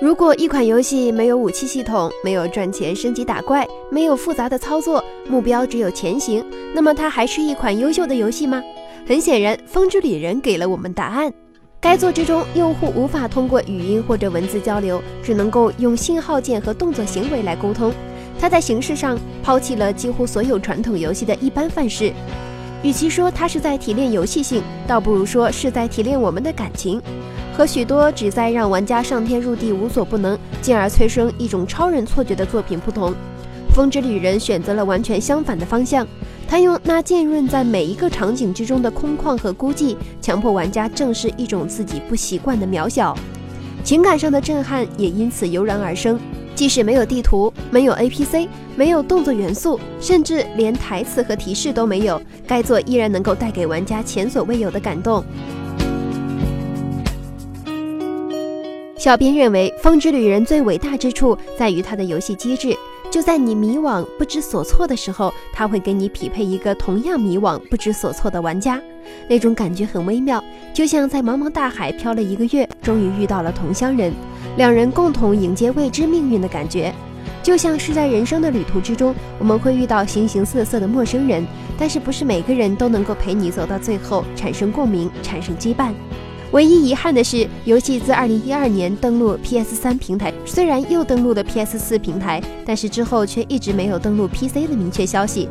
如果一款游戏没有武器系统，没有赚钱升级打怪，没有复杂的操作，目标只有前行，那么它还是一款优秀的游戏吗？很显然，《风之旅人》给了我们答案。该作之中，用户无法通过语音或者文字交流，只能够用信号键和动作行为来沟通。它在形式上抛弃了几乎所有传统游戏的一般范式。与其说它是在提炼游戏性，倒不如说是在提炼我们的感情。和许多旨在让玩家上天入地无所不能，进而催生一种超人错觉的作品不同，《风之旅人》选择了完全相反的方向。他用那浸润在每一个场景之中的空旷和孤寂，强迫玩家正视一种自己不习惯的渺小，情感上的震撼也因此油然而生。即使没有地图，没有 APC，没有动作元素，甚至连台词和提示都没有，该作依然能够带给玩家前所未有的感动。小编认为，《风之旅人》最伟大之处在于它的游戏机制。就在你迷惘不知所措的时候，它会给你匹配一个同样迷惘不知所措的玩家，那种感觉很微妙，就像在茫茫大海漂了一个月，终于遇到了同乡人，两人共同迎接未知命运的感觉。就像是在人生的旅途之中，我们会遇到形形色色的陌生人，但是不是每个人都能够陪你走到最后，产生共鸣，产生羁绊。唯一遗憾的是，游戏自2012年登陆 PS3 平台，虽然又登陆了 PS4 平台，但是之后却一直没有登陆 PC 的明确消息。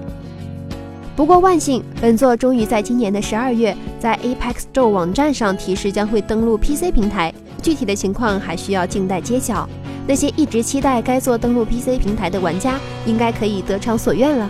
不过万幸，本作终于在今年的十二月，在 Apex Store 网站上提示将会登陆 PC 平台，具体的情况还需要静待揭晓。那些一直期待该作登陆 PC 平台的玩家，应该可以得偿所愿了。